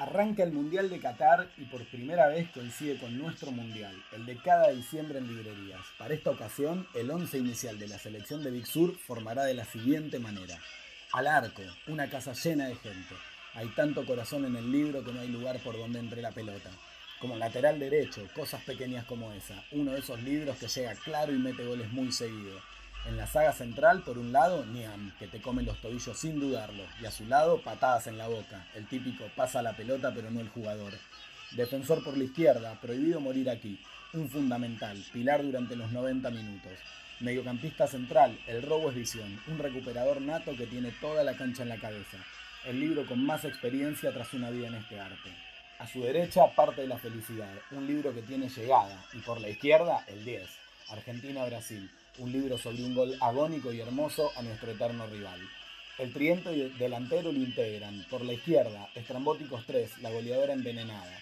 Arranca el Mundial de Qatar y por primera vez coincide con nuestro Mundial, el de cada diciembre en librerías. Para esta ocasión, el once inicial de la selección de Big Sur formará de la siguiente manera. Al arco, una casa llena de gente. Hay tanto corazón en el libro que no hay lugar por donde entre la pelota. Como lateral derecho, cosas pequeñas como esa. Uno de esos libros que llega claro y mete goles muy seguido. En la saga central, por un lado, Niam, que te come los tobillos sin dudarlo, y a su lado, patadas en la boca, el típico pasa la pelota pero no el jugador. Defensor por la izquierda, prohibido morir aquí, un fundamental, pilar durante los 90 minutos. Mediocampista central, el robo es visión, un recuperador nato que tiene toda la cancha en la cabeza. El libro con más experiencia tras una vida en este arte. A su derecha, parte de la felicidad, un libro que tiene llegada, y por la izquierda, el 10, Argentina-Brasil un libro sobre un gol agónico y hermoso a nuestro eterno rival. El triente delantero lo integran. Por la izquierda, Estrambóticos 3, la goleadora envenenada.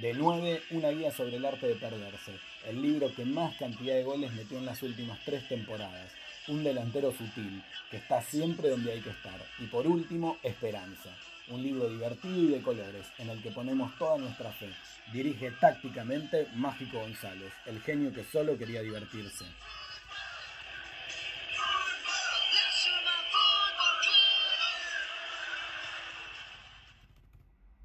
De 9, una guía sobre el arte de perderse. El libro que más cantidad de goles metió en las últimas tres temporadas. Un delantero sutil, que está siempre donde hay que estar. Y por último, Esperanza. Un libro divertido y de colores, en el que ponemos toda nuestra fe. Dirige tácticamente Mágico González, el genio que solo quería divertirse.